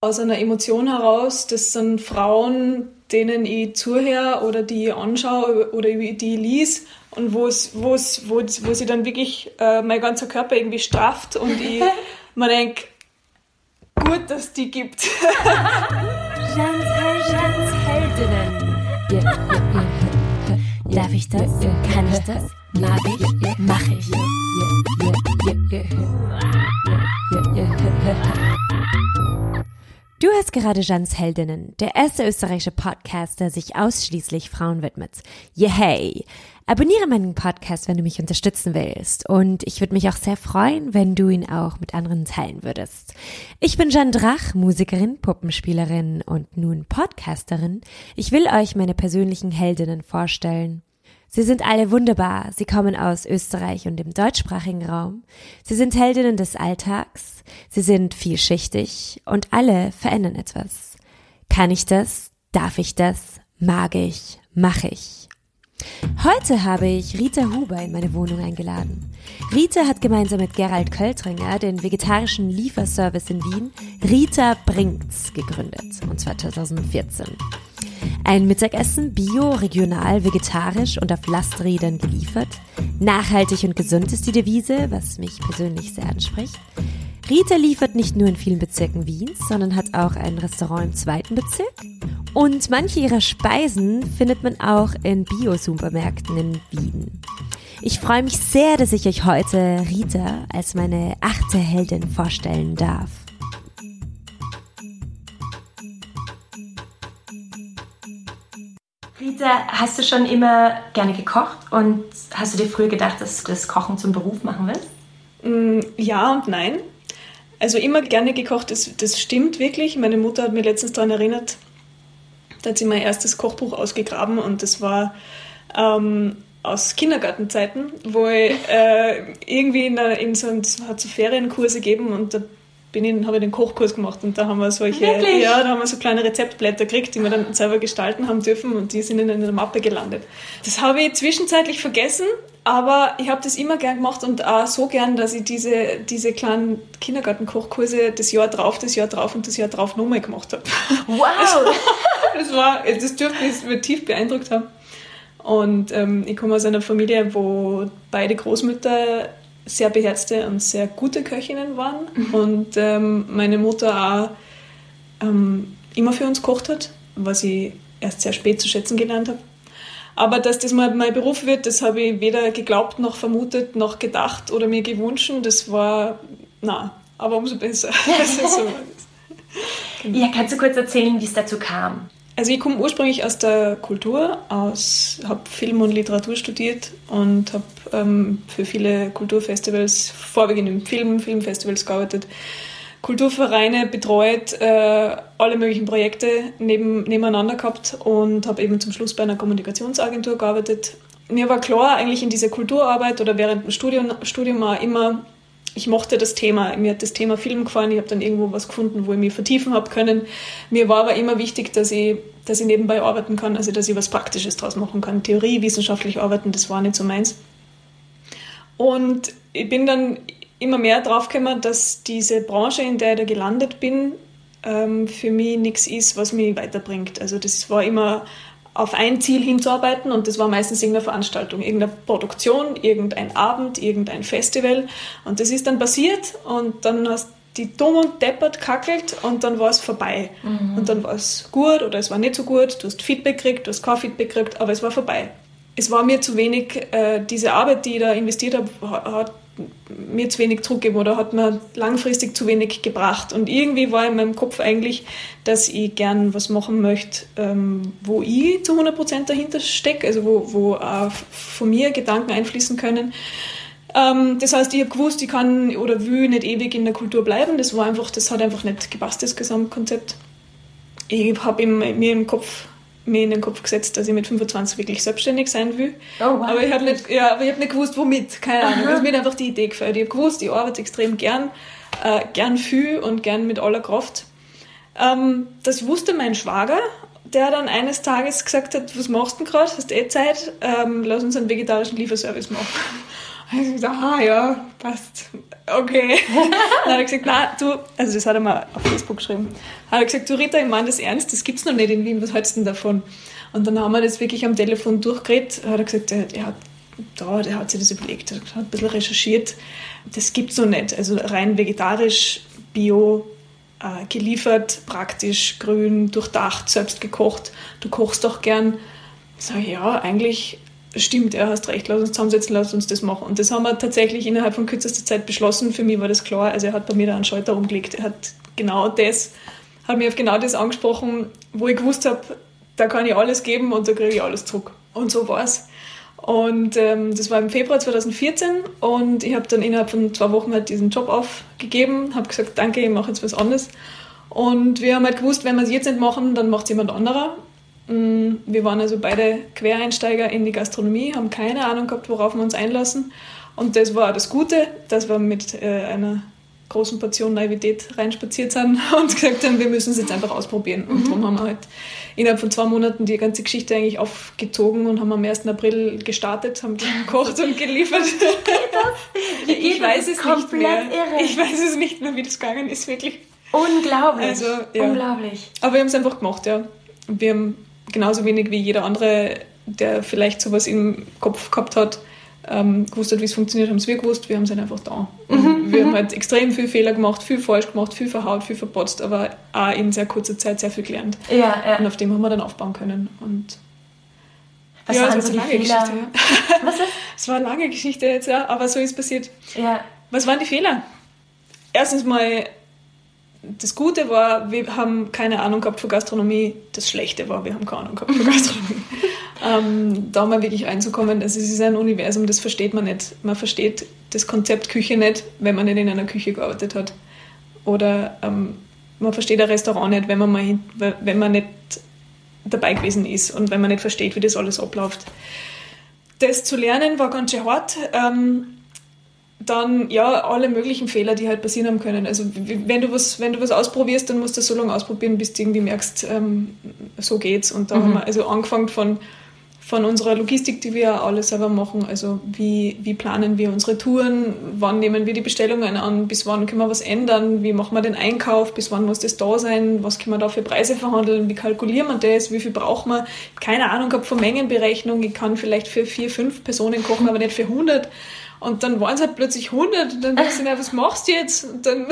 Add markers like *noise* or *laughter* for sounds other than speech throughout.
aus einer Emotion heraus. Das sind Frauen, denen ich zuhöre oder die ich anschaue oder die ich lies und wo es, wo wo, sie dann wirklich äh, mein ganzer Körper irgendwie strafft und *laughs* ich mir denke, gut, dass die gibt. Darf ich das? Kann ich das? Mag ich? Mach ich. Du hörst gerade Jans Heldinnen, der erste österreichische Podcast, der sich ausschließlich Frauen widmet. Yay! Abonniere meinen Podcast, wenn du mich unterstützen willst. Und ich würde mich auch sehr freuen, wenn du ihn auch mit anderen teilen würdest. Ich bin Jeanne Drach, Musikerin, Puppenspielerin und nun Podcasterin. Ich will euch meine persönlichen Heldinnen vorstellen. Sie sind alle wunderbar. Sie kommen aus Österreich und dem deutschsprachigen Raum. Sie sind Heldinnen des Alltags. Sie sind vielschichtig und alle verändern etwas. Kann ich das? Darf ich das? Mag ich? Mach ich? Heute habe ich Rita Huber in meine Wohnung eingeladen. Rita hat gemeinsam mit Gerald Költringer den vegetarischen Lieferservice in Wien Rita Bringt's gegründet, und zwar 2014. Ein Mittagessen bio, regional, vegetarisch und auf Lasträdern geliefert. Nachhaltig und gesund ist die Devise, was mich persönlich sehr anspricht. Rita liefert nicht nur in vielen Bezirken Wiens, sondern hat auch ein Restaurant im zweiten Bezirk. Und manche ihrer Speisen findet man auch in Bio-Supermärkten in Wien. Ich freue mich sehr, dass ich euch heute Rita als meine achte Heldin vorstellen darf. Rita, hast du schon immer gerne gekocht und hast du dir früher gedacht, dass du das Kochen zum Beruf machen willst? Mm, ja und nein. Also immer gerne gekocht, das, das stimmt wirklich. Meine Mutter hat mir letztens daran erinnert, da hat sie mein erstes Kochbuch ausgegraben und das war ähm, aus Kindergartenzeiten, wo ich äh, irgendwie in, in so, es hat so Ferienkurse gegeben und da bin ich, habe ich den Kochkurs gemacht und da haben wir solche, Wirklich? ja, da haben wir so kleine Rezeptblätter gekriegt, die wir dann selber gestalten haben dürfen und die sind in einer Mappe gelandet. Das habe ich zwischenzeitlich vergessen, aber ich habe das immer gern gemacht und auch so gern, dass ich diese, diese kleinen Kindergartenkochkurse das Jahr drauf, das Jahr drauf und das Jahr drauf nochmal gemacht habe. Wow! *laughs* Das war, das dürfte mich tief beeindruckt haben. Und ähm, ich komme aus einer Familie, wo beide Großmütter sehr beherzte und sehr gute Köchinnen waren Mhm. und ähm, meine Mutter auch ähm, immer für uns kocht hat, was ich erst sehr spät zu schätzen gelernt habe. Aber dass das mal mein Beruf wird, das habe ich weder geglaubt noch vermutet noch gedacht oder mir gewünscht. Das war, na, aber umso besser. *laughs* so ist. Ja, kannst du kurz erzählen, wie es dazu kam? Also ich komme ursprünglich aus der Kultur, aus, habe Film und Literatur studiert und habe ähm, für viele Kulturfestivals, vorwiegend im Film, Filmfestivals gearbeitet, Kulturvereine betreut, äh, alle möglichen Projekte neben, nebeneinander gehabt und habe eben zum Schluss bei einer Kommunikationsagentur gearbeitet. Mir war klar, eigentlich in dieser Kulturarbeit oder während dem Studium, Studium auch immer, ich mochte das Thema. Mir hat das Thema Film gefallen. Ich habe dann irgendwo was gefunden, wo ich mich vertiefen habe können. Mir war aber immer wichtig, dass ich, dass ich nebenbei arbeiten kann, also dass ich was Praktisches draus machen kann. Theorie, wissenschaftlich arbeiten, das war nicht so meins. Und ich bin dann immer mehr draufgekommen, dass diese Branche, in der ich da gelandet bin, ähm, für mich nichts ist, was mich weiterbringt. Also das war immer auf ein Ziel hinzuarbeiten und das war meistens irgendeine Veranstaltung, irgendeine Produktion, irgendein Abend, irgendein Festival und das ist dann passiert und dann hast die dumm und deppert kackelt und dann war es vorbei. Und dann war es gut oder es war nicht so gut, du hast Feedback gekriegt, du hast kein Feedback gekriegt, aber es war vorbei. Es war mir zu wenig, äh, diese Arbeit, die ich da investiert habe, ha- hat mir zu wenig zurückgegeben oder hat mir langfristig zu wenig gebracht. Und irgendwie war in meinem Kopf eigentlich, dass ich gern was machen möchte, ähm, wo ich zu 100% dahinter stecke, also wo, wo auch von mir Gedanken einfließen können. Ähm, das heißt, ich habe gewusst, ich kann oder will nicht ewig in der Kultur bleiben. Das war einfach, das hat einfach nicht gepasst, das Gesamtkonzept. Ich habe mir im Kopf mir in den Kopf gesetzt, dass ich mit 25 wirklich selbstständig sein will. Oh, wow. Aber ich habe nicht, ja, aber ich hab nicht gewusst, womit. Keine Ahnung. Also mir hat einfach die Idee gefällt. Ich habe gewusst, ich arbeite extrem gern, äh, gern viel und gern mit aller Kraft. Ähm, das wusste mein Schwager, der dann eines Tages gesagt hat, was machst du denn gerade? Hast eh Zeit? Ähm, lass uns einen vegetarischen Lieferservice machen. Und ich gesagt, ah ja, passt. Okay. *laughs* dann hat er gesagt, na du, also das hat er mal auf Facebook geschrieben, hat er gesagt, du Rita, ich meine das ernst, das gibt's noch nicht in Wien, was hältst du denn davon? Und dann haben wir das wirklich am Telefon durchgeredet, hat er gesagt, der hat da, der hat sich das überlegt, hat ein bisschen recherchiert, das gibt's noch nicht. Also rein vegetarisch, bio, äh, geliefert, praktisch, grün, durchdacht, selbst gekocht. Du kochst doch gern. Sag ich, ja, eigentlich stimmt, er hast recht, lass uns zusammensetzen, lass uns das machen. Und das haben wir tatsächlich innerhalb von kürzester Zeit beschlossen. Für mich war das klar. Also er hat bei mir da einen Schalter umgelegt. Er hat genau das, hat mir auf genau das angesprochen, wo ich gewusst habe, da kann ich alles geben und da kriege ich alles zurück. Und so war es. Und ähm, das war im Februar 2014 und ich habe dann innerhalb von zwei Wochen halt diesen Job aufgegeben, habe gesagt, danke, ich mache jetzt was anderes. Und wir haben halt gewusst, wenn wir es jetzt nicht machen, dann macht es jemand anderer. Mm, wir waren also beide Quereinsteiger in die Gastronomie, haben keine Ahnung gehabt, worauf wir uns einlassen. Und das war das Gute, dass wir mit äh, einer großen Portion Naivität reinspaziert sind *laughs* und gesagt haben, wir müssen es jetzt einfach ausprobieren. Und mhm. darum haben wir halt innerhalb von zwei Monaten die ganze Geschichte eigentlich aufgezogen und haben am 1. April gestartet, haben *laughs* gekocht und geliefert. Wie geht *laughs* ich weiß es nicht mehr. Irre. Ich weiß es nicht mehr, wie das gegangen ist, wirklich. Unglaublich. Also, ja. Unglaublich. Aber wir haben es einfach gemacht, ja. Wir haben genauso wenig wie jeder andere, der vielleicht sowas im Kopf gehabt hat, ähm, gewusst hat, wie es funktioniert, haben es wir gewusst, wir haben es halt einfach da. Mhm. Wir haben halt extrem viel Fehler gemacht, viel falsch gemacht, viel verhaut, viel verpotzt, aber auch in sehr kurzer Zeit sehr viel gelernt. Ja, ja. Und auf dem haben wir dann aufbauen können. Und was ja, waren so die Fehler? Geschichte, ja. *laughs* Was ist? *laughs* Es war eine lange Geschichte jetzt, ja, aber so ist passiert. Ja. Was waren die Fehler? Erstens mal das Gute war, wir haben keine Ahnung gehabt von Gastronomie. Das Schlechte war, wir haben keine Ahnung gehabt von Gastronomie. *laughs* ähm, da mal wirklich reinzukommen, also es ist ein Universum, das versteht man nicht. Man versteht das Konzept Küche nicht, wenn man nicht in einer Küche gearbeitet hat. Oder ähm, man versteht ein Restaurant nicht, wenn man, mal, wenn man nicht dabei gewesen ist und wenn man nicht versteht, wie das alles abläuft. Das zu lernen war ganz schön hart. Ähm, dann ja alle möglichen Fehler, die halt passieren haben können. Also wenn du was, wenn du was ausprobierst, dann musst du so lange ausprobieren, bis du irgendwie merkst, ähm, so geht's. Und da mhm. haben wir also angefangen von, von unserer Logistik, die wir alle selber machen. Also wie, wie planen wir unsere Touren, wann nehmen wir die Bestellungen an, bis wann können wir was ändern, wie machen wir den Einkauf, bis wann muss das da sein, was können wir da für Preise verhandeln, wie kalkulieren wir das, wie viel braucht man. Keine Ahnung habe von Mengenberechnung, ich kann vielleicht für vier, fünf Personen kochen, aber nicht für 100. Und dann waren es halt plötzlich 100 und dann denkst du dir, was machst du jetzt? Und dann,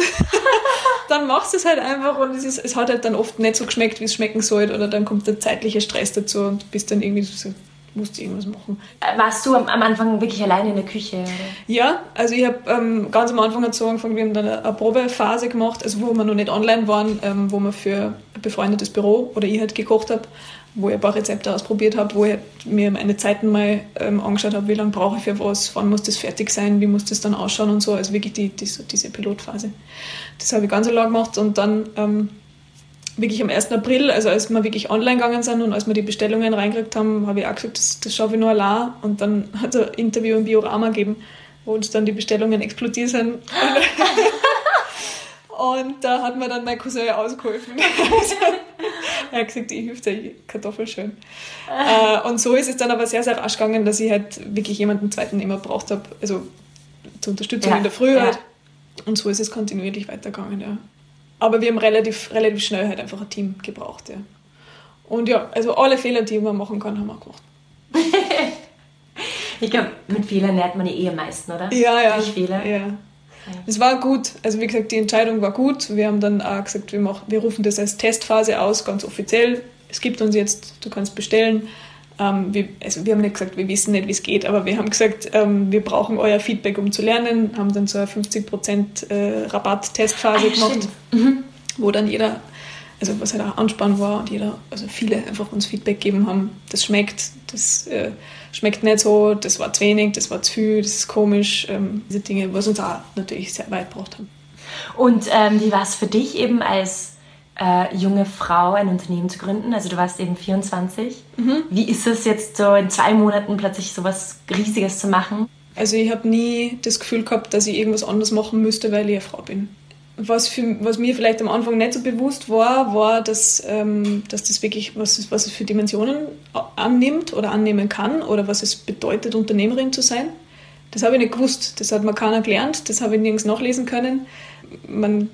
*laughs* dann machst du es halt einfach und es, ist, es hat halt dann oft nicht so geschmeckt, wie es schmecken soll oder dann kommt der zeitliche Stress dazu und du bist dann irgendwie so, musst irgendwas machen. Äh, warst du am, am, Anfang wirklich alleine in der Küche? Oder? Ja, also ich habe ähm, ganz am Anfang hat so angefangen, wir haben dann eine, eine Probephase gemacht, also wo wir noch nicht online waren, ähm, wo wir für ein befreundetes Büro oder ich halt gekocht habe wo ich ein paar Rezepte ausprobiert habe, wo ich mir meine Zeiten mal ähm, angeschaut habe, wie lange brauche ich für was, wann muss das fertig sein, wie muss das dann ausschauen und so. Also wirklich die, die, diese Pilotphase. Das habe ich ganz lange gemacht und dann ähm, wirklich am 1. April, also als wir wirklich online gegangen sind und als wir die Bestellungen reingekriegt haben, habe ich auch gesagt, das, das schaffe ich nur allein. Und dann *laughs* hat es ein Interview im Biorama gegeben, wo uns dann die Bestellungen explodiert sind. *laughs* Und da hat mir dann mein Cousin ausgeholfen. *laughs* er hat gesagt, ich hilft dir Kartoffel schön. äh, und so ist es dann aber sehr, sehr rasch gegangen, dass ich halt wirklich jemanden zweiten immer braucht habe. Also zur Unterstützung ja. in der Früh halt. Und so ist es kontinuierlich weitergegangen, ja. Aber wir haben relativ, relativ schnell halt einfach ein Team gebraucht, ja. Und ja, also alle Fehler, die man machen kann, haben wir gemacht. *laughs* ich glaube, mit Fehlern lernt man ja eh am meisten, oder? Ja, ja. Durch Fehler. Ja. Es war gut. Also wie gesagt, die Entscheidung war gut. Wir haben dann auch gesagt, wir, machen, wir rufen das als Testphase aus, ganz offiziell. Es gibt uns jetzt, du kannst bestellen. Ähm, wir, also wir haben nicht gesagt, wir wissen nicht, wie es geht, aber wir haben gesagt, ähm, wir brauchen euer Feedback, um zu lernen. Haben dann so eine 50% äh, Rabatt-Testphase ah, gemacht, mhm. wo dann jeder also was halt auch Anspann war und jeder, also viele einfach uns Feedback gegeben haben, das schmeckt, das äh, schmeckt nicht so, das war zu wenig, das war zu viel, das ist komisch, ähm, diese Dinge, was uns auch natürlich sehr weit gebracht haben. Und ähm, wie war es für dich eben als äh, junge Frau ein Unternehmen zu gründen? Also du warst eben 24. Mhm. Wie ist es jetzt so in zwei Monaten plötzlich so was Riesiges zu machen? Also ich habe nie das Gefühl gehabt, dass ich irgendwas anderes machen müsste, weil ich eine Frau bin was, für, was mir vielleicht am Anfang nicht so bewusst war, war, dass, ähm, dass das wirklich, was, was es für Dimensionen annimmt oder annehmen kann oder was es bedeutet, Unternehmerin zu sein. Das habe ich nicht gewusst. Das hat mir keiner gelernt. Das habe ich nirgends nachlesen können. Man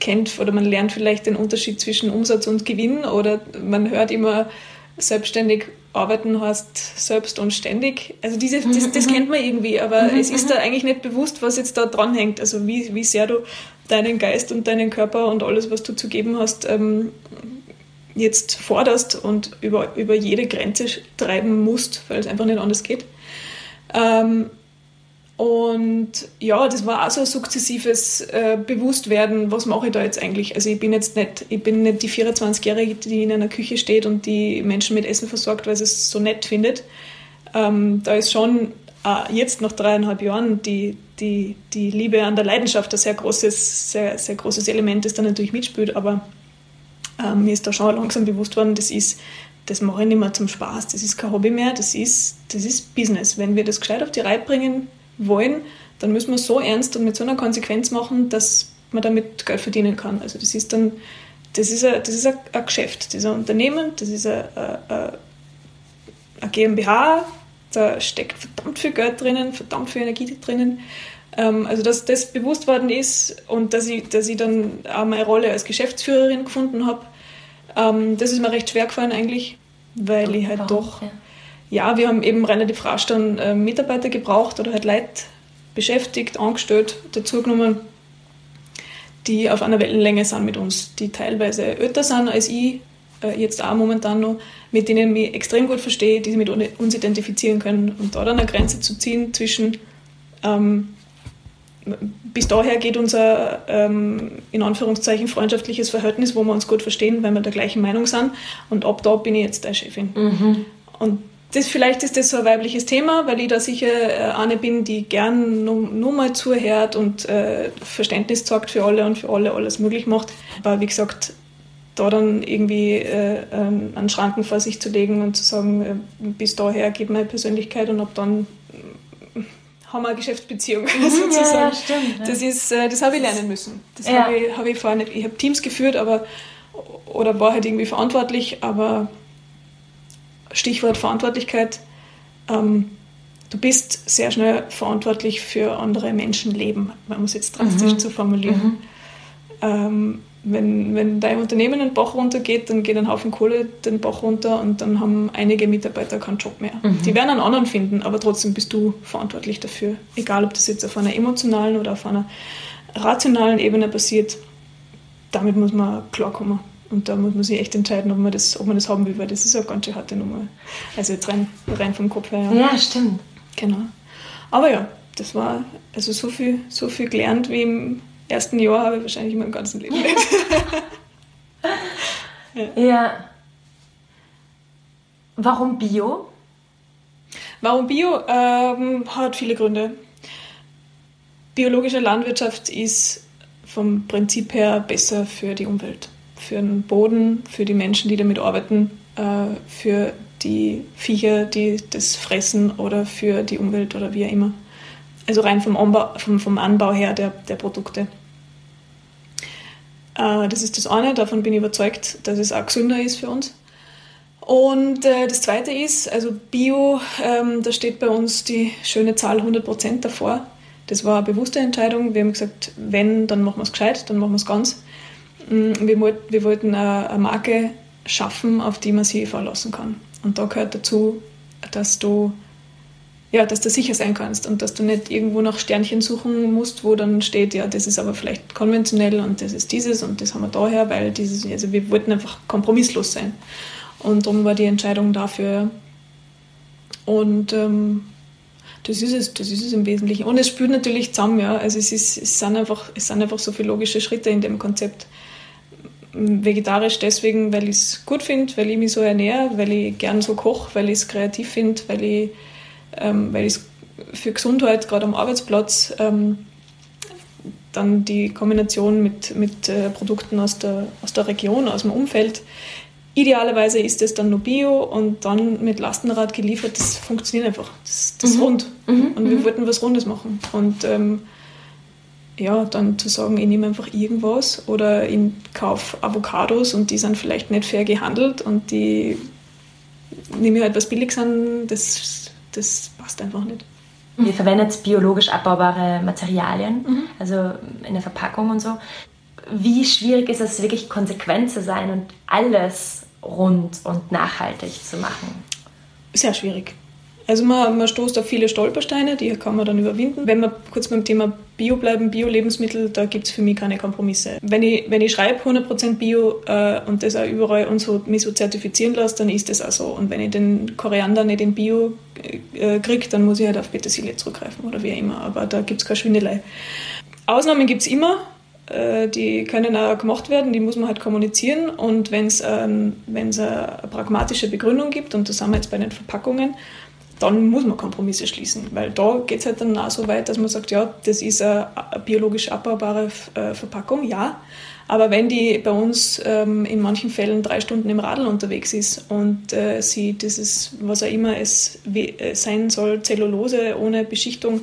kennt oder man lernt vielleicht den Unterschied zwischen Umsatz und Gewinn oder man hört immer, selbstständig arbeiten heißt selbst und ständig. Also diese, das, das kennt man irgendwie, aber mhm, es ist da eigentlich nicht bewusst, was jetzt da dran hängt. Also wie, wie sehr du deinen Geist und deinen Körper und alles, was du zu geben hast, ähm, jetzt forderst und über, über jede Grenze treiben musst, weil es einfach nicht anders geht. Ähm, und ja, das war auch so ein sukzessives äh, Bewusstwerden, was mache ich da jetzt eigentlich? Also ich bin jetzt nicht, ich bin nicht die 24-Jährige, die in einer Küche steht und die Menschen mit Essen versorgt, weil sie es so nett findet. Ähm, da ist schon jetzt nach dreieinhalb Jahren die, die, die Liebe an der Leidenschaft ein sehr großes, sehr, sehr großes Element, das da natürlich mitspielt, aber ähm, mir ist da schon langsam bewusst worden, das ist, das mache ich nicht mehr zum Spaß, das ist kein Hobby mehr, das ist, das ist Business. Wenn wir das gescheit auf die Reihe bringen wollen, dann müssen wir es so ernst und mit so einer Konsequenz machen, dass man damit Geld verdienen kann. Also das ist dann, das ist ein, das ist ein, ein Geschäft, das ist ein Unternehmen, das ist ein, ein, ein GmbH, da steckt verdammt viel Geld drinnen, verdammt viel Energie drinnen. Ähm, also dass das bewusst worden ist und dass ich, dass ich dann auch meine Rolle als Geschäftsführerin gefunden habe, ähm, das ist mir recht schwer gefallen eigentlich, weil ich halt Warum? doch, ja. ja. wir haben eben relativ rasch dann äh, Mitarbeiter gebraucht oder halt Leute beschäftigt, angestellt, dazugenommen, die auf einer Wellenlänge sind mit uns, die teilweise älter sind als ich, äh, jetzt auch momentan noch, mit denen ich mich extrem gut verstehe, die sich mit uns identifizieren können und da dann eine Grenze zu ziehen zwischen ähm, bis daher geht unser ähm, in Anführungszeichen freundschaftliches Verhältnis, wo wir uns gut verstehen, weil wir der gleichen Meinung sind. Und ab da bin ich jetzt der Chefin. Mhm. Und das, vielleicht ist das so ein weibliches Thema, weil ich da sicher äh, eine bin, die gern nur, nur mal zuhört und äh, Verständnis zeigt für alle und für alle alles möglich macht. Aber wie gesagt, da dann irgendwie äh, einen Schranken vor sich zu legen und zu sagen, äh, bis daher geht meine Persönlichkeit und ab dann haben wir eine Geschäftsbeziehung *laughs* mhm, sozusagen. Ja, stimmt, ja. Das, ist, äh, das habe ich lernen müssen. Das ja. habe ich, hab ich vorher nicht. Ich habe Teams geführt, aber oder war halt irgendwie verantwortlich, aber Stichwort Verantwortlichkeit. Ähm, du bist sehr schnell verantwortlich für andere Menschenleben, man muss jetzt drastisch mhm. zu formulieren. Mhm. Ähm, wenn, wenn dein Unternehmen den Bach runtergeht, dann geht ein Haufen Kohle den Bach runter und dann haben einige Mitarbeiter keinen Job mehr. Mhm. Die werden einen anderen finden, aber trotzdem bist du verantwortlich dafür. Egal, ob das jetzt auf einer emotionalen oder auf einer rationalen Ebene passiert, damit muss man klarkommen. Und da muss man sich echt entscheiden, ob man das, ob man das haben will, weil das ist eine ganz schön harte Nummer. Also jetzt rein, rein vom Kopf her. Ja. ja, stimmt. Genau. Aber ja, das war also so viel, so viel gelernt wie im ersten Jahr habe ich wahrscheinlich in meinem ganzen Leben *laughs* nicht. ja. ja. Warum Bio? Warum Bio? Ähm, hat viele Gründe. Biologische Landwirtschaft ist vom Prinzip her besser für die Umwelt, für den Boden, für die Menschen, die damit arbeiten, äh, für die Viecher, die das fressen oder für die Umwelt oder wie auch immer. Also rein vom Anbau, vom, vom Anbau her der, der Produkte. Äh, das ist das eine, davon bin ich überzeugt, dass es auch gesünder ist für uns. Und äh, das zweite ist, also Bio, ähm, da steht bei uns die schöne Zahl 100% davor. Das war eine bewusste Entscheidung. Wir haben gesagt, wenn, dann machen wir es gescheit, dann machen wir es ganz. Mm, wir, wollten eine Marke schaffen, auf die man sich verlassen kann. Und da gehört dazu, dass du ja, dass du sicher sein kannst und dass du nicht irgendwo nach Sternchen suchen musst, wo dann steht, ja, das ist aber vielleicht konventionell und das ist dieses und das haben wir daher, weil dieses, also wir wollten einfach kompromisslos sein. Und darum war die Entscheidung dafür. Und ähm, das ist es, das ist es im Wesentlichen. Und es spürt natürlich zusammen, ja. Also es, ist, es, sind einfach, es sind einfach so viele logische Schritte in dem Konzept. Vegetarisch deswegen, weil ich es gut finde, weil ich mich so ernähre, weil ich gern so koche, weil ich es kreativ finde, weil ich ähm, weil ich für Gesundheit gerade am Arbeitsplatz ähm, dann die Kombination mit, mit äh, Produkten aus der, aus der Region, aus dem Umfeld. Idealerweise ist es dann nur Bio und dann mit Lastenrad geliefert. Das funktioniert einfach. Das, das ist mhm. rund. Mhm. Und wir mhm. wollten was Rundes machen. Und ähm, ja, dann zu sagen, ich nehme einfach irgendwas oder ich kaufe Avocados und die sind vielleicht nicht fair gehandelt und die nehme ich halt was billig an, das das passt einfach nicht. Ihr verwendet biologisch abbaubare Materialien, mhm. also in der Verpackung und so. Wie schwierig ist es wirklich konsequent zu sein und alles rund und nachhaltig zu machen? Sehr schwierig. Also man, man stoßt auf viele Stolpersteine, die kann man dann überwinden. Wenn wir kurz beim Thema Bio bleiben, Bio-Lebensmittel, da gibt es für mich keine Kompromisse. Wenn ich, wenn ich schreibe 100% Bio äh, und das auch überall und so, mich so zertifizieren lasse, dann ist das auch so. Und wenn ich den Koriander nicht in Bio äh, kriege, dann muss ich halt auf Petersilie zurückgreifen oder wie immer. Aber da gibt es keine Schwindelei. Ausnahmen gibt es immer, äh, die können auch gemacht werden, die muss man halt kommunizieren. Und wenn es ähm, eine pragmatische Begründung gibt, und das haben wir jetzt bei den Verpackungen, dann muss man Kompromisse schließen, weil da geht es halt dann auch so weit, dass man sagt, ja, das ist eine biologisch abbaubare äh, Verpackung, ja, aber wenn die bei uns ähm, in manchen Fällen drei Stunden im Radl unterwegs ist und äh, sie dieses, was auch immer es äh, sein soll, Zellulose ohne Beschichtung,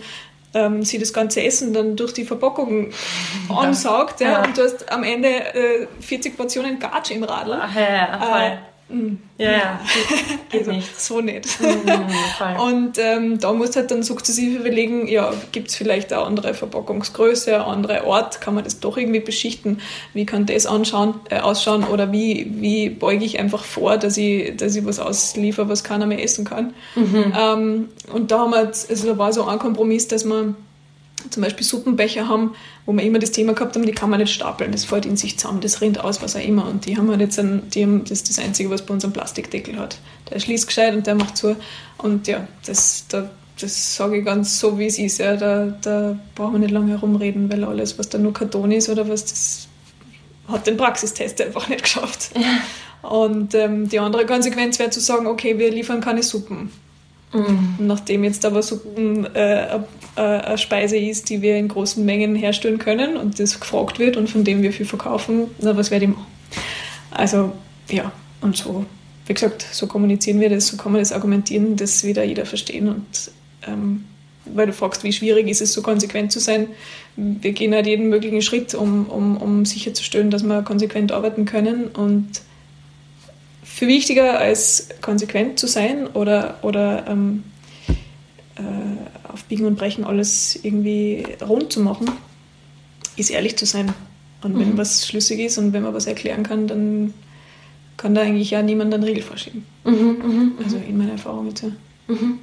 ähm, sie das ganze Essen dann durch die Verpackung *laughs* ja. ansaugt ja, ja. und du hast am Ende äh, 40 Portionen Gatsch im Radl. Ach, ja, voll. Äh, Mhm. Ja, ja, geht, geht also, nicht. So nicht. Mhm, *laughs* und ähm, da muss halt dann sukzessive überlegen, ja, gibt es vielleicht eine andere Verpackungsgröße, eine andere Ort, kann man das doch irgendwie beschichten, wie kann das anschauen, äh, ausschauen oder wie, wie beuge ich einfach vor, dass ich, dass ich was ausliefer, was keiner mehr essen kann. Mhm. Ähm, und da haben wir, also da war so ein Kompromiss, dass man zum Beispiel Suppenbecher haben, wo wir immer das Thema gehabt haben, die kann man nicht stapeln, das fällt in sich zusammen, das rinnt aus, was auch immer. Und die haben halt jetzt einen, die haben, das ist das Einzige, was bei uns einen Plastikdeckel hat. Der schließt gescheit und der macht zu. Und ja, das, da, das sage ich ganz so, wie es ist. Ja. Da, da brauchen wir nicht lange herumreden, weil alles, was da nur Karton ist oder was, das hat den Praxistest einfach nicht geschafft. Ja. Und ähm, die andere Konsequenz wäre zu sagen, okay, wir liefern keine Suppen. Mhm. Nachdem jetzt aber Suppen äh, äh, eine Speise ist, die wir in großen Mengen herstellen können und das gefragt wird und von dem wir viel verkaufen, na, was werde ich machen? Also, ja, und so, wie gesagt, so kommunizieren wir das, so kann man das argumentieren, dass wieder jeder verstehen und ähm, weil du fragst, wie schwierig ist es, so konsequent zu sein. Wir gehen halt jeden möglichen Schritt, um, um, um sicherzustellen, dass wir konsequent arbeiten können und für wichtiger als konsequent zu sein oder, oder ähm, äh, auf Biegen und Brechen alles irgendwie rund zu machen, ist ehrlich zu sein. Und wenn mhm. was schlüssig ist und wenn man was erklären kann, dann kann da eigentlich ja niemand einen Riegel vorschieben. Mhm, mh, mhm. also in meiner Erfahrung jetzt ja. Mhm.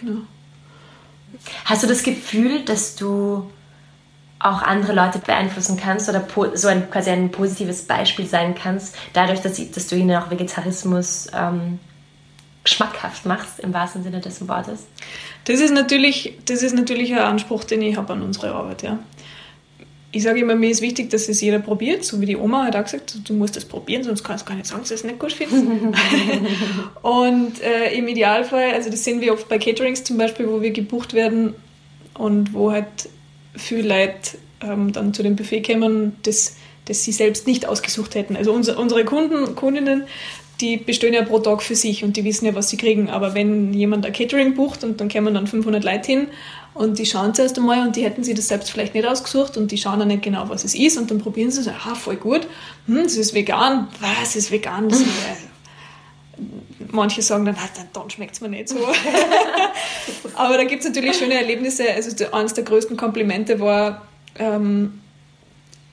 Genau. Hast du das Gefühl, dass du auch andere Leute beeinflussen kannst oder so ein, quasi ein positives Beispiel sein kannst, dadurch, dass, dass du ihnen auch Vegetarismus ähm, schmackhaft machst, im wahrsten Sinne des Wortes? Das ist natürlich, das ist natürlich ein Anspruch, den ich habe an unsere Arbeit, ja. Ich sage immer, mir ist wichtig, dass es jeder probiert, so wie die Oma hat auch gesagt, du musst das probieren, sonst kannst du gar nicht sagen, dass du es nicht gut findest. *laughs* und äh, im Idealfall, also das sehen wir oft bei Caterings zum Beispiel, wo wir gebucht werden und wo halt viele Leute ähm, dann zu dem Buffet kommen, das, das sie selbst nicht ausgesucht hätten. Also unsere, unsere Kunden, Kundinnen die bestellen ja pro Tag für sich und die wissen ja, was sie kriegen. Aber wenn jemand ein Catering bucht und dann kommen dann 500 Leute hin und die schauen zuerst einmal und die hätten sich das selbst vielleicht nicht ausgesucht und die schauen dann nicht genau, was es ist und dann probieren sie es, ah, voll gut, hm, das ist vegan, was ist vegan? Das ist, *laughs* manche sagen dann, ah, dann schmeckt es mir nicht so. *laughs* Aber da gibt es natürlich schöne Erlebnisse. Also eines der größten Komplimente war, ähm,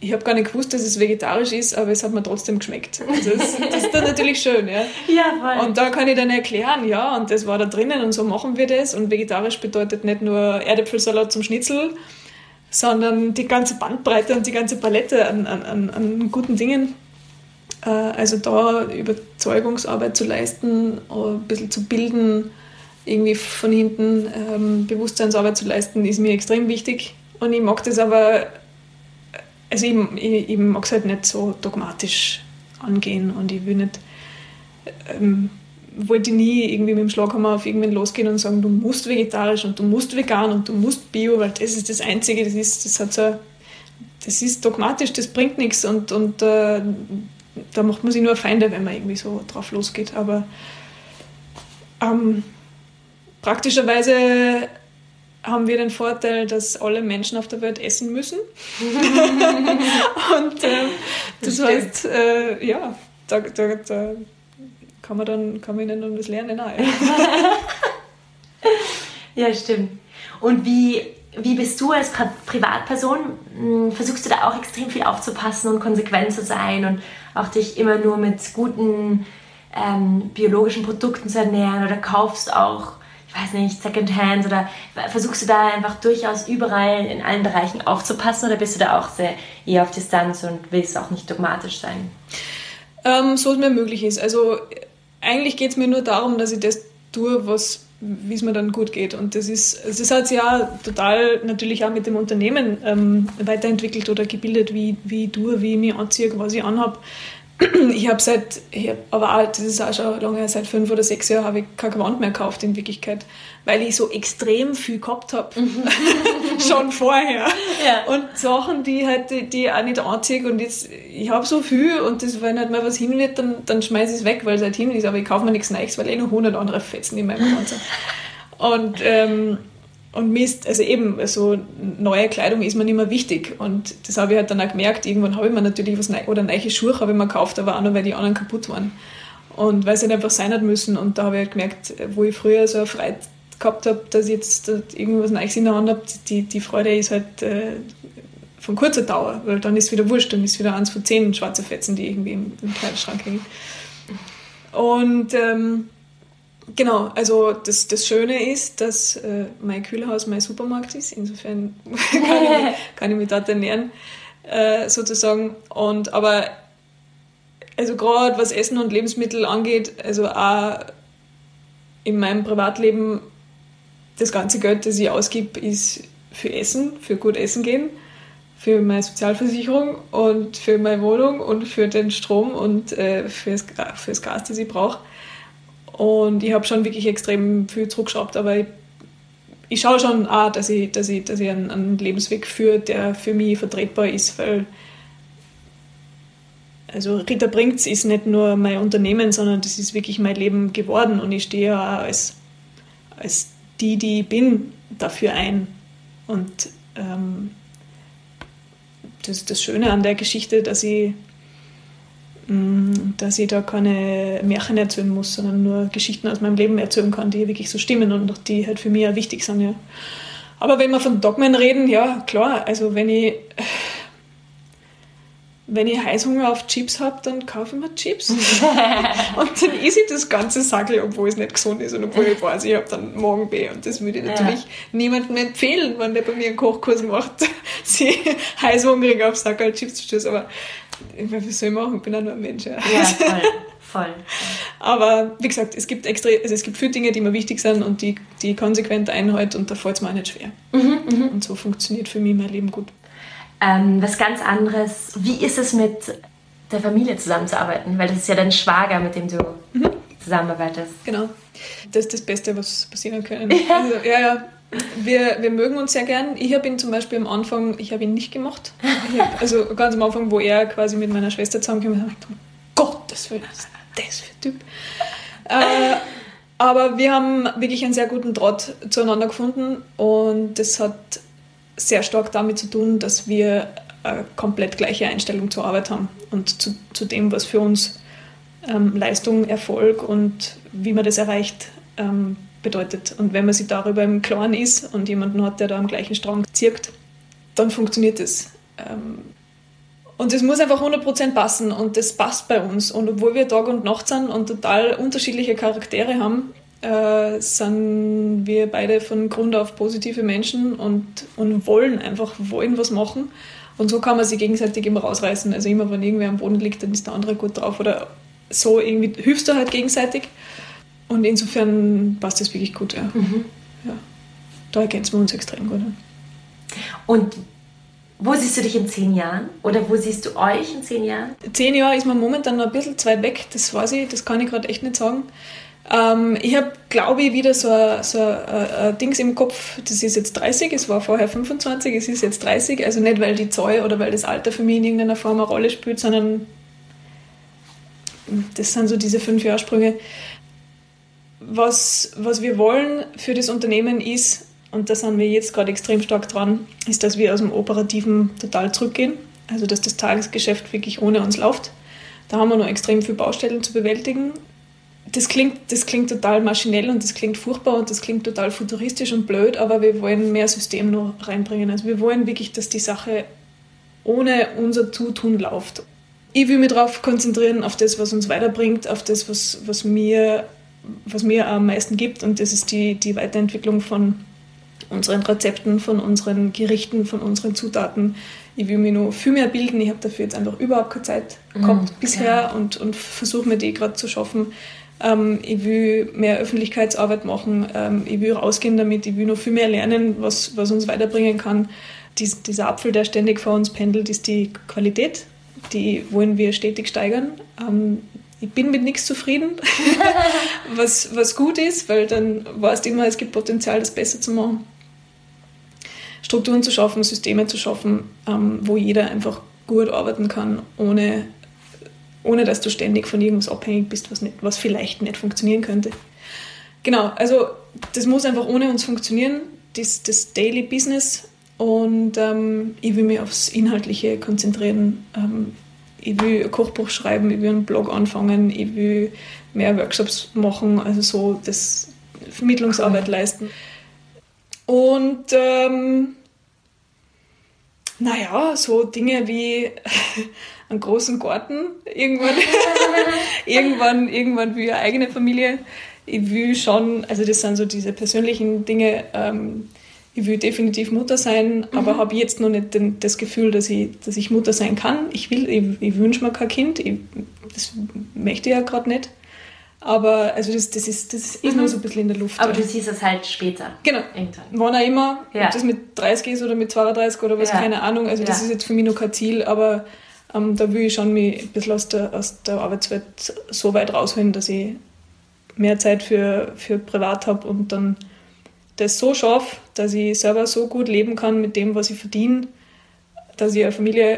ich habe gar nicht gewusst, dass es vegetarisch ist, aber es hat mir trotzdem geschmeckt. Also das, das ist dann natürlich schön, ja. Ja, voll. Und da kann ich dann erklären, ja, und das war da drinnen und so machen wir das. Und vegetarisch bedeutet nicht nur Erdäpfelsalat zum Schnitzel, sondern die ganze Bandbreite und die ganze Palette an, an, an guten Dingen. Äh, also da Überzeugungsarbeit zu leisten, ein bisschen zu bilden, irgendwie von hinten ähm, Bewusstseinsarbeit zu leisten, ist mir extrem wichtig. Und ich mag das aber also ich, ich, ich mag es halt nicht so dogmatisch angehen und ich will nicht, ähm, wollte nie irgendwie mit dem Schlaghammer auf irgendwen losgehen und sagen, du musst vegetarisch und du musst vegan und du musst bio, weil das ist das Einzige, das ist, das hat so, das ist dogmatisch, das bringt nichts und, und äh, da macht man sich nur Feinde, wenn man irgendwie so drauf losgeht. Aber ähm, praktischerweise haben wir den Vorteil, dass alle Menschen auf der Welt essen müssen. *laughs* und äh, das, das heißt, äh, ja, da, da, da, kann man dann kann man ihnen dann was lernen. Auch, *laughs* ja. stimmt. Und wie, wie bist du als Pri Privatperson? Hm, versuchst du da auch extrem viel aufzupassen und konsequent zu sein und auch dich immer nur mit guten ähm, biologischen Produkten zu ernähren oder kaufst auch, ich weiß nicht, Secondhand oder versuchst du da einfach durchaus überall in allen Bereichen aufzupassen oder bist du da auch sehr eher auf Distanz und willst auch nicht dogmatisch sein? Ähm, so es mir möglich ist. Also eigentlich geht es mir nur darum, dass ich das tue, was wie es mir dann gut geht. Und das ist, das hat sich ja total natürlich auch mit dem Unternehmen ähm, weiterentwickelt oder gebildet, wie, wie ich tue, wie ich mich anziehe, was ich anhabe. Ich habe seit, ich hab, aber auch, das ist auch schon lange, seit fünf oder sechs Jahren habe ich kein Gewand mehr gekauft in Wirklichkeit, weil ich so extrem viel gehabt habe, *laughs* schon vorher. Ja. Und Sachen, die halt, die, die ich auch nicht anziehe und jetzt, ich habe so viel und das, wenn halt mal was hin wird, dann, dann schmeiße ich es weg, weil es halt hin ist, aber ich kaufe mir nichts Neues, weil ich eh noch 100 andere Fetzen in meinem Gewand *laughs* sind. Und, ähm, und Mist, also eben, so neue Kleidung ist mir nicht mehr wichtig. Und das habe ich halt dann auch gemerkt. Irgendwann habe ich mir natürlich was Neues, oder neue Schuhe habe ich mir gekauft, aber auch nur, weil die anderen kaputt waren. Und weil sie halt einfach sein hat müssen. Und da habe ich halt gemerkt, wo ich früher so eine Freude gehabt habe, dass ich jetzt irgendwas Neues in der Hand habe, die, die Freude ist halt äh, von kurzer Dauer, weil dann ist wieder wurscht, dann ist wieder eins von zehn schwarze Fetzen, die irgendwie im, im Kleiderschrank hängen. Und ähm, Genau, also das, das Schöne ist, dass äh, mein Kühlhaus mein Supermarkt ist. Insofern *laughs* kann, ich mich, kann ich mich dort ernähren, äh, sozusagen. Und aber also gerade was Essen und Lebensmittel angeht, also auch in meinem Privatleben, das ganze Geld, das ich ausgib, ist für Essen, für gut Essen gehen, für meine Sozialversicherung und für meine Wohnung und für den Strom und äh, fürs, fürs Gas, das ich brauche. Und ich habe schon wirklich extrem viel zurückgeschraubt, aber ich, ich schaue schon auch, dass ich, dass ich, dass ich einen, einen Lebensweg führe, der für mich vertretbar ist, weil also Rita Bringt's ist nicht nur mein Unternehmen, sondern das ist wirklich mein Leben geworden und ich stehe ja auch als, als die, die ich bin, dafür ein. Und ähm, das ist das Schöne an der Geschichte, dass ich dass ich da keine Märchen erzählen muss, sondern nur Geschichten aus meinem Leben erzählen kann, die wirklich so stimmen und die halt für mich auch wichtig sind. Ja. Aber wenn wir von Dogmen reden, ja klar, also wenn ich, wenn ich Heißhunger auf Chips habe, dann kaufe ich mir Chips. *laughs* und dann esse ich das ganze Sackel, obwohl es nicht gesund ist und obwohl ich weiß, ich habe dann Magenweh. Und das würde ich natürlich ja. niemandem empfehlen, wenn der bei mir einen Kochkurs macht, *laughs* sie heißhungrig auf Sackel Chips zu stößen. Aber was soll ich machen? Ich bin auch nur ein Mensch. Ja, ja *laughs* voll. Voll. Aber wie gesagt, es gibt extra, also es gibt viele Dinge, die mir wichtig sind und die, die konsequent einhalten und da fällt es mir auch nicht schwer. Mhm, mhm, und so funktioniert für mich mein Leben gut. Ähm, was ganz anderes, wie ist es mit der Familie zusammenzuarbeiten? Weil das ist ja dein Schwager, mit dem du mhm. zusammenarbeitest. Genau. Das ist das Beste, was passieren kann. *laughs* Ja. Also, ja, ja wir, wir mögen uns sehr gern. Ich habe ihn zum Beispiel am Anfang, ich habe ihn nicht gemacht. Hab, also ganz am Anfang, wo er quasi mit meiner Schwester ich gedacht, um Gottes Willen, was ist das für ein Typ? Äh, aber wir haben wirklich einen sehr guten Draht zueinander gefunden und das hat sehr stark damit zu tun, dass wir eine komplett gleiche Einstellung zur Arbeit haben und zu, zu dem, was für uns ähm, Leistung, Erfolg und wie man das erreicht, ähm, bedeutet. Und wenn man sich darüber im Klaren ist und jemanden hat, der da am gleichen Strang zirkt, dann funktioniert es. Ähm, und es muss einfach 100% passen und das passt bei uns. Und obwohl wir Tag und Nacht sind und total unterschiedliche Charaktere haben, äh, sind wir beide von Grund auf positive Menschen und, und wollen einfach, wollen was machen. Und so kann man sich gegenseitig immer rausreißen. Also immer, wenn irgendwer am Boden liegt, dann ist der andere gut drauf. Oder so irgendwie hilfst du halt gegenseitig. Und insofern passt das wirklich gut, ja. Mhm. ja. Da ergänzen wir uns extrem gut. Und wo siehst du dich in zehn Jahren? Oder wo siehst du euch in zehn Jahren? Zehn Jahre ist man momentan noch ein bisschen zu weit weg, das weiß ich, das kann ich gerade echt nicht sagen. Ähm, ich habe, glaube ich, wieder so ein, so ein, Dings im Kopf, das ist jetzt 30, es war vorher 25, es ist jetzt 30. Also nicht, weil die Zahl oder weil das Alter für mich in irgendeiner Form eine Rolle spielt, sondern das sind so diese fünf Jahrsprünge was, was wir wollen für das Unternehmen ist, und da sind wir jetzt gerade extrem stark dran, ist, dass wir aus dem Operativen total zurückgehen. Also, dass das Tagesgeschäft wirklich ohne uns läuft. Da haben wir noch extrem viele Baustellen zu bewältigen. das klingt, das klingt total maschinell und das klingt furchtbar und das klingt total futuristisch und blöd, aber wir wollen mehr System noch reinbringen. Also wir wollen wirklich, dass die Sache ohne unser Zutun läuft. Ich will mich darauf konzentrieren, auf das, was uns weiterbringt, auf das, was, was, mir, was mir am meisten gibt und das ist die, die Weiterentwicklung von unseren Rezepten, von unseren Gerichten, von unseren Zutaten. Ich will mich noch viel mehr bilden. Ich habe dafür jetzt einfach überhaupt keine Zeit gehabt mm, bisher ja. und, und versuche mir die gerade zu schaffen. Ähm, ich will mehr Öffentlichkeitsarbeit machen. Ähm, ich will rausgehen damit. Ich will noch viel mehr lernen, was, was uns weiterbringen kann. Dies, dieser Apfel, der ständig vor uns pendelt, ist die Qualität. Die wollen wir stetig steigern. Ähm, ich bin mit nichts zufrieden, *laughs* was, was gut ist, weil dann weißt du immer, es gibt Potenzial, das besser zu machen. Strukturen zu schaffen, Systeme zu schaffen, ähm, wo jeder einfach gut arbeiten kann, ohne, ohne dass du ständig von irgendwas abhängig bist, was, nicht, was vielleicht nicht funktionieren könnte. Genau, also das muss einfach ohne uns funktionieren, das, das Daily Business. Und ähm, ich will mich aufs Inhaltliche konzentrieren. Ähm, ich will ein Kochbuch schreiben, ich will einen Blog anfangen, ich will mehr Workshops machen, also so das Vermittlungsarbeit leisten. Und ähm, naja, so Dinge wie *laughs* einen großen Garten, irgendwann, *laughs* irgendwann, irgendwann wie eine eigene Familie. Ich will schon, also das sind so diese persönlichen Dinge, ähm, ich will definitiv Mutter sein, mhm. aber habe jetzt noch nicht den, das Gefühl, dass ich, dass ich Mutter sein kann. Ich will, ich, ich wünsche mir kein Kind, ich, das möchte ich ja gerade nicht. Aber also das, das ist, das ist mhm. nur so ein bisschen in der Luft. Aber ja. du siehst es halt später. Genau. Irgendwann. Wann auch immer, ja. ob das mit 30 ist oder mit 32 oder was, ja. keine Ahnung. Also das ist jetzt für mich noch kein Ziel, aber ähm, da will ich schon mich ein bisschen aus der, aus der Arbeitswelt so weit rausholen, dass ich mehr Zeit für, für privat habe und dann das so schaffe, dass ich selber so gut leben kann mit dem, was ich verdiene, dass ich eine Familie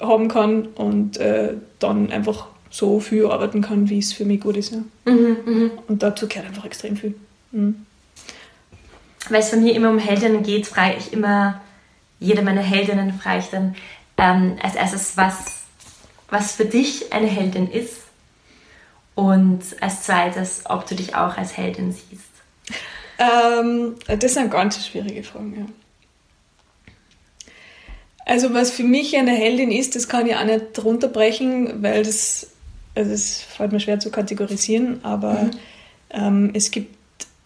haben kann und äh, dann einfach so viel arbeiten kann, wie es für mich gut ist. Ja. Mhm, mh. Und dazu gehört einfach extrem viel. Mhm. Weil es von mir immer um Heldinnen geht, frage ich immer jede meiner Heldinnen, frage ich dann ähm, als erstes, was, was für dich eine Heldin ist. Und als zweites, ob du dich auch als Heldin siehst. Ähm, das sind ganz schwierige Fragen, ja. Also was für mich eine Heldin ist, das kann ich auch nicht runterbrechen, weil das also es fällt mir schwer zu kategorisieren, aber mhm. ähm, es gibt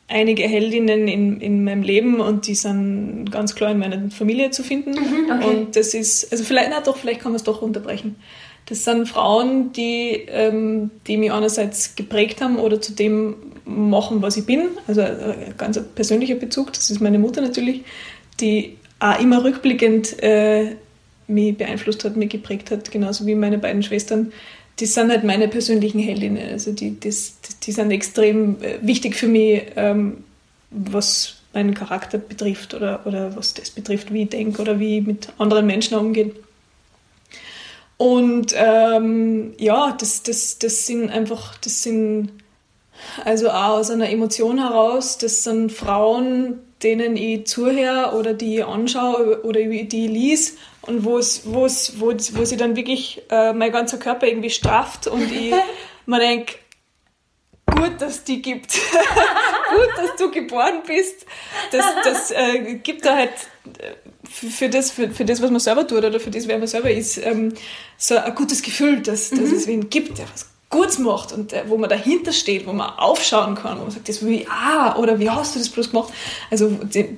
einige Heldinnen in, in meinem Leben und die sind ganz klar in meiner Familie zu finden. Mhm, okay. Und das ist, also vielleicht, na doch, vielleicht kann man es doch unterbrechen. Das sind Frauen, die, ähm, die mich einerseits geprägt haben oder zu dem machen, was ich bin. Also ein ganz persönlicher Bezug. Das ist meine Mutter natürlich, die auch immer rückblickend äh, mich beeinflusst hat, mich geprägt hat, genauso wie meine beiden Schwestern die sind halt meine persönlichen Heldinnen. Also die, das, die sind extrem äh, wichtig für mich, ähm, was meinen Charakter betrifft oder, oder was das betrifft, wie ich denke oder wie ich mit anderen Menschen umgehe. Und ähm, ja, das, das, das sind einfach, das sind also auch aus einer Emotion heraus, das sind Frauen, denen ich zuhöre oder die ich anschaue oder die ich lies und wo es, wo wo, sie dann wirklich äh, mein ganzer Körper irgendwie strafft und ich *laughs* mir denke, gut, dass die gibt. *laughs* gut, dass du geboren bist. Das, das äh, gibt da halt für, für, das, für, für das, was man selber tut oder für das, wer man selber ist, ähm, so ein gutes Gefühl, dass, dass mhm. es wen gibt, der was Gutes macht und äh, wo man dahinter steht, wo man aufschauen kann, wo man sagt, das ich ah, oder wie hast du das bloß gemacht? Also die,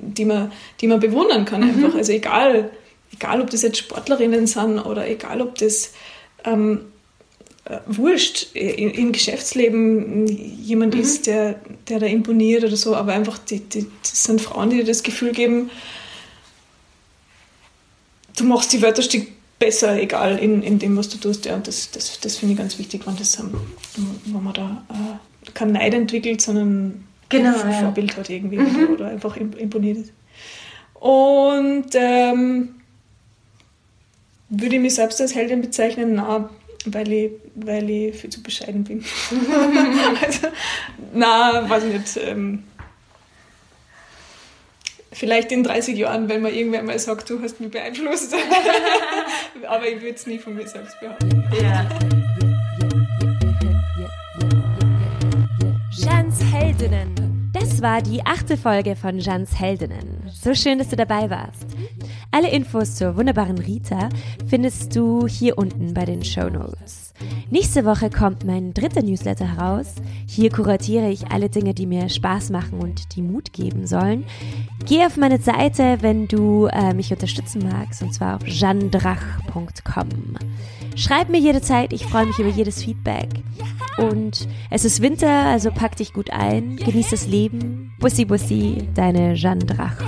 die man, die man bewundern kann mhm. einfach. Also egal, egal ob das jetzt Sportlerinnen sind oder egal ob das ähm, äh, wurscht im Geschäftsleben jemand mhm. ist, der, der da imponiert oder so, aber einfach die, die, das sind Frauen, die dir das Gefühl geben, du machst die Wörter Stück besser, egal in, in dem, was du tust. Ja, und das, das, das finde ich ganz wichtig, wenn, das, ähm, wenn man da äh, kein Neid entwickelt, sondern genau, ein ja. Vorbild hat irgendwie mhm. oder einfach imponiert ist. Und ähm, würde ich mich selbst als Heldin bezeichnen? Na, weil ich, weil ich viel zu bescheiden bin. *laughs* also, na, weiß nicht. Ähm, vielleicht in 30 Jahren, wenn man irgendwer mal sagt, du hast mich beeinflusst. *laughs* Aber ich würde es nie von mir selbst behaupten. Ja. Jeans Heldinnen. Das war die achte Folge von Jeans Heldinnen. So schön, dass du dabei warst. Alle Infos zur wunderbaren Rita findest du hier unten bei den Show Notes. Nächste Woche kommt mein dritter Newsletter heraus. Hier kuratiere ich alle Dinge, die mir Spaß machen und die Mut geben sollen. Geh auf meine Seite, wenn du äh, mich unterstützen magst, und zwar auf jandrach.com. Schreib mir jederzeit, ich freue mich über jedes Feedback. Und es ist Winter, also pack dich gut ein, genieß das Leben. Bussi Bussi, deine Jeanne Drach.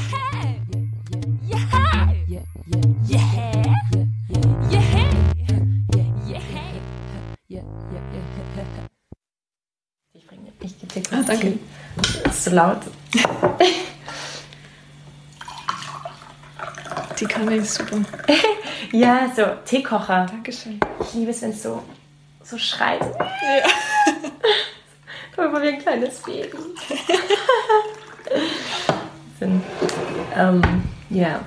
Ah, danke. Ist so laut. Die Kanne ist super. *laughs* ja, so Teekocher. Dankeschön. Ich liebe es, wenn es so, so schreit. Ja. *laughs* Guck mal, wie ein kleines Baby. *laughs* Ähm, ja.